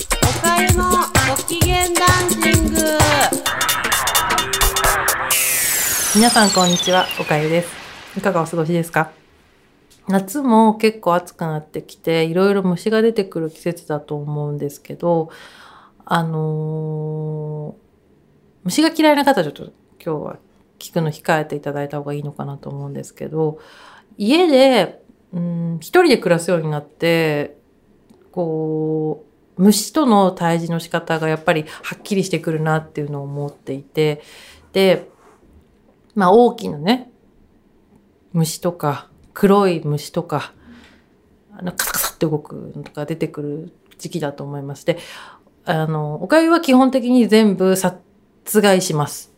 おかゆのご機嫌ダンシング。皆さんこんにちは、おかゆです。いかがお過ごしですか？夏も結構暑くなってきて、いろいろ虫が出てくる季節だと思うんですけど、あのー虫が嫌いな方ちょっと今日は聞くの控えていただいた方がいいのかなと思うんですけど、家で、うん、一人で暮らすようになって、こう、虫との対峙の仕方がやっぱりはっきりしてくるなっていうのを思っていて、で、まあ大きなね、虫とか、黒い虫とか、あの、カサカサって動くのとか出てくる時期だと思います。で、あの、おかゆは基本的に全部殺害します。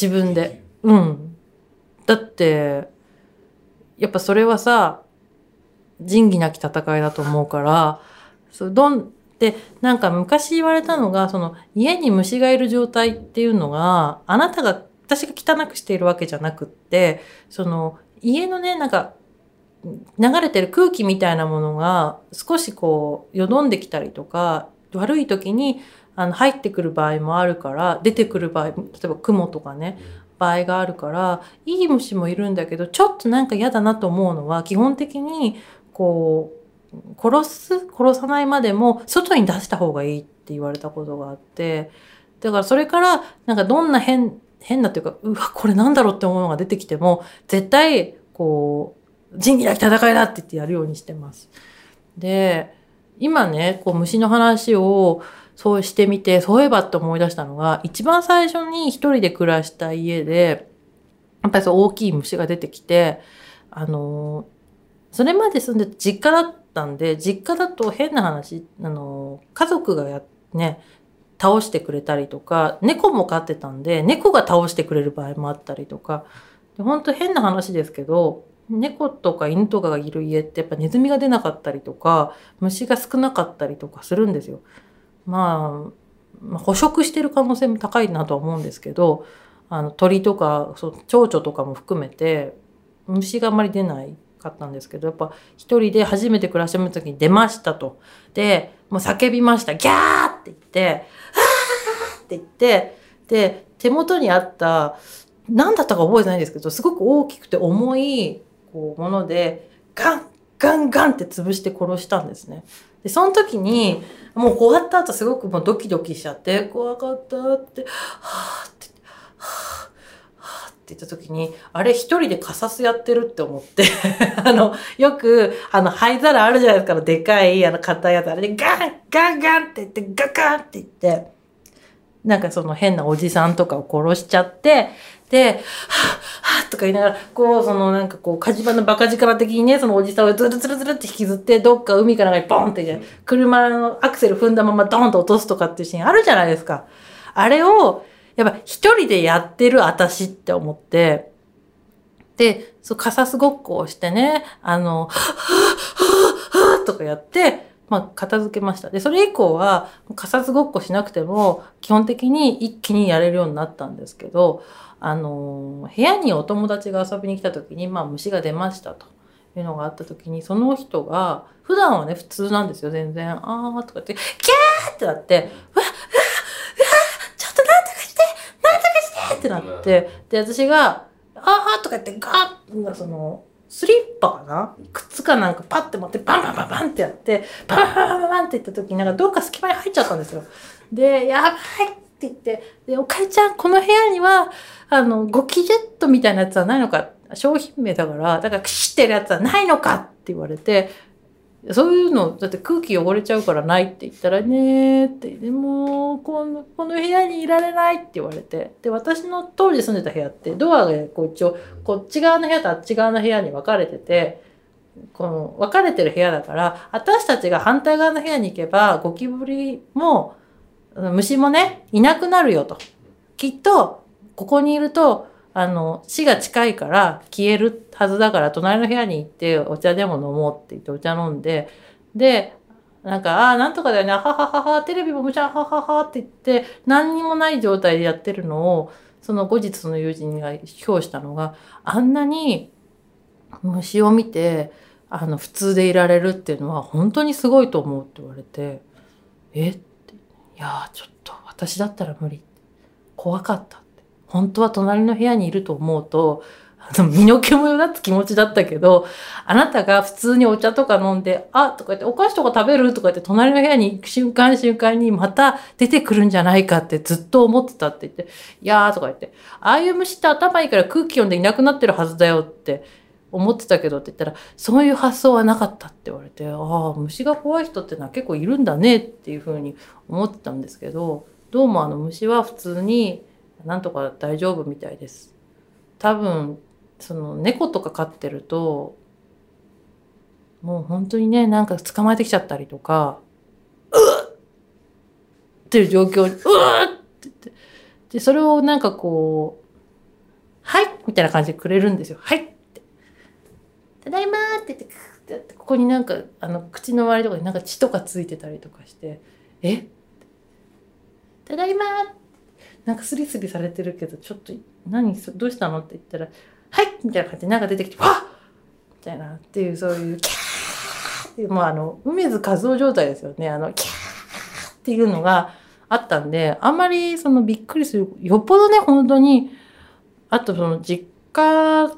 自分で。うん。だって、やっぱそれはさ、仁義なき戦いだと思うから、そうどん、で、なんか昔言われたのが、その家に虫がいる状態っていうのが、あなたが、私が汚くしているわけじゃなくって、その家のね、なんか、流れてる空気みたいなものが少しこう、よどんできたりとか、悪い時にあの入ってくる場合もあるから、出てくる場合、例えば雲とかね、場合があるから、いい虫もいるんだけど、ちょっとなんか嫌だなと思うのは、基本的に、こう、殺す殺さないまでも、外に出した方がいいって言われたことがあって、だからそれから、なんかどんな変、変なっていうか、うわ、これなんだろうって思うのが出てきても、絶対、こう、仁義なき戦いだって言ってやるようにしてます。で、今ね、こう虫の話をそうしてみて、そういえばって思い出したのが、一番最初に一人で暮らした家で、やっぱりそう大きい虫が出てきて、あの、それまで住んでた実家だったんで、実家だと変な話、あの、家族がや、ね、倒してくれたりとか、猫も飼ってたんで、猫が倒してくれる場合もあったりとか、で本当変な話ですけど、猫とか犬とかがいる家ってやっぱネズミが出なかったりとか、虫が少なかったりとかするんですよ。まあ、まあ捕食してる可能性も高いなとは思うんですけど、あの鳥とかそう蝶々とかも含めて虫があんまり出ないかったんですけど、やっぱ一人で初めて暮らしてみた時に出ましたと。で、もう叫びました。ギャーって言って、あーって言って、で、手元にあった、何だったか覚えてないんですけど、すごく大きくて重いこうもので、ガン、ガンガンって潰して殺したんですね。で、その時に、もう終わった後すごくもうドキドキしちゃって、怖かったって、はぁって、って言った時に、あれ一人でカサスやってるって思って、あの、よく、あの、灰皿あるじゃないですか、でかい、あの、硬いやつ、あれでガンガンガンって言って、ガガンって言って、なんかその変なおじさんとかを殺しちゃって、で、はぁ、はぁとか言いながら、こう、そのなんかこう、火事場のバカ力的にね、そのおじさんをズルズルズルって引きずって、どっか海かなんかにボンって、車のアクセル踏んだままドンと落とすとかっていうシーンあるじゃないですか。あれを、やっぱ一人でやってる私って思って、で、そう、カサスごっこをしてね、あの、はぁ、はぁ、はぁとかやって、まあ、片付けました。で、それ以降は、カサスごっこしなくても、基本的に一気にやれるようになったんですけど、あの、部屋にお友達が遊びに来た時に、まあ、虫が出ましたというのがあった時に、その人が、普段はね、普通なんですよ、全然。あーとかって、キャーってなって、わ、うわ、うわ、ちょっとなんとかして、なんとかしてってなって、で、私が、あーとか言って、ガーッその、スリッパかな？靴かなんかパッて持って、バンバンバンバンってやって、バンバンバンバンって言った時になんかどっか隙間に入っちゃったんですよ。で、やばいって言って、で、おかえちゃん、この部屋には、あの、ゴキジェットみたいなやつはないのか？商品名だから、だからクシってるやつはないのか？って言われて、そういうの、だって空気汚れちゃうからないって言ったらねーって、でも、この、この部屋にいられないって言われて。で、私の当時住んでた部屋って、ドアがこう一応、こっち側の部屋とあっち側の部屋に分かれてて、この分かれてる部屋だから、私たちが反対側の部屋に行けば、ゴキブリも、虫もね、いなくなるよと。きっと、ここにいると、あの、死が近いから消えるはずだから、隣の部屋に行ってお茶でも飲もうって言ってお茶飲んで、で、なんか、ああ、なんとかだよね、はははは、テレビもむちゃはははって言って、何にもない状態でやってるのを、その後日その友人が評したのが、あんなに虫を見て、あの普通でいられるっていうのは本当にすごいと思うって言われてえっていやちょっと私だったら無理怖かった本当は隣の部屋にいると思うとあの身の毛もよだつ気持ちだったけどあなたが普通にお茶とか飲んであとか言ってお菓子とか食べるとか言って隣の部屋に行く瞬間瞬間にまた出てくるんじゃないかってずっと思ってたって言っていやーとか言ってああいう虫って頭いいから空気読んでいなくなってるはずだよって思ってたけどって言ったら、そういう発想はなかったって言われて、ああ、虫が怖い人ってのは結構いるんだねっていうふうに思ってたんですけど、どうもあの虫は普通になんとか大丈夫みたいです。多分、その猫とか飼ってると、もう本当にね、なんか捕まえてきちゃったりとか、うっっていう状況に、うっって言って、で、それをなんかこう、はいみたいな感じでくれるんですよ。はいってただいまって言って、ここになんか、あの、口の周りとかになんか血とかついてたりとかして、えただいまーなんかスリスリされてるけど、ちょっと、何どうしたのって言ったら、はいみたいな感じでなんか出てきて、わっみたいな、っていう、そういう、キャーっていう、もうあの、梅津和夫状態ですよね。あの、キャーっていうのがあったんで、あんまりそのびっくりする、よっぽどね、本当に、あとその実家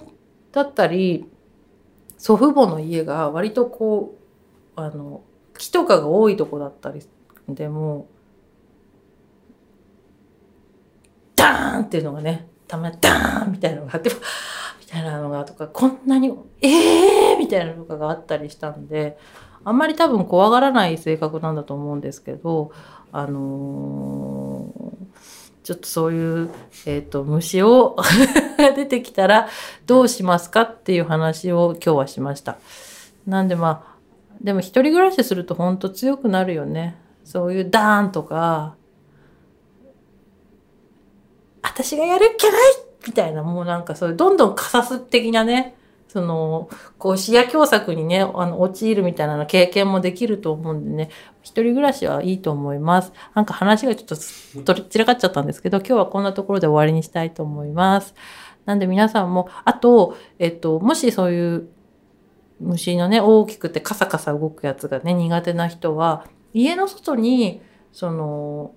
だったり、祖父母の家が割とこう、あの、木とかが多いとこだったりでも、ダーンっていうのがね、たまにダーンみたいなのがあって、みたいなのがとか、こんなに、えーみたいなのがあったりしたんで、あんまり多分怖がらない性格なんだと思うんですけど、あのーちょっとそういう、えっ、と、虫を 出てきたらどうしますかっていう話を今日はしました。なんでまあ、でも一人暮らしすると本当強くなるよね。そういうダーンとか、私がやるっきゃないみたいな、もうなんかそういう、どんどんカサス的なね、その、こう視野狭窄にね、あの、陥るみたいなの経験もできると思うんでね、一人暮らしはいいと思います。なんか話がちょっとすとり散らかっちゃったんですけど、今日はこんなところで終わりにしたいと思います。なんで皆さんも、あと、えっと、もしそういう虫のね、大きくてカサカサ動くやつがね、苦手な人は、家の外に、その、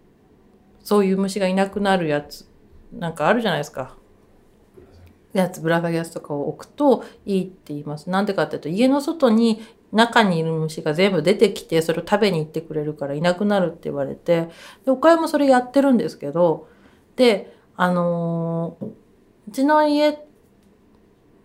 そういう虫がいなくなるやつ、なんかあるじゃないですか。やつ、ぶら下げやつとかを置くといいって言います。なんでかっていうと、家の外に中にいる虫が全部出てきて、それを食べに行ってくれるからいなくなるって言われて、で、岡山それやってるんですけど、で、あのーうちの家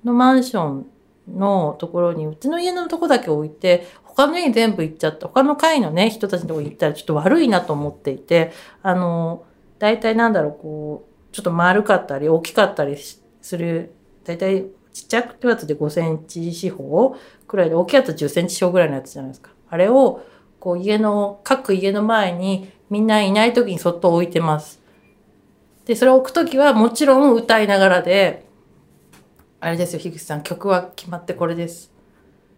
のマンションのところに、うちの家のとこだけ置いて、他の家に全部行っちゃった。他の階のね、人たちのとこに行ったらちょっと悪いなと思っていて、あのー、大体なんだろう、こう、ちょっと丸かったり大きかったりする、大体ちっちゃくてやつで5センチ四方くらいで、大きいやつ10センチ四方ぐらいのやつじゃないですか。あれを、こう家の、各家の前にみんないない時にそっと置いてます。で、それを置くときはもちろん歌いながらで、あれですよ、樋口さん、曲は決まってこれです。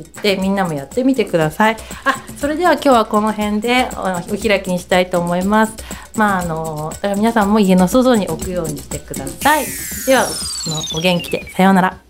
って言ってみんなもやってみてください。あ、それでは今日はこの辺でお開きにしたいと思います。まああの、だから皆さんも家の外に置くようにしてください。では、あのお元気で。さようなら。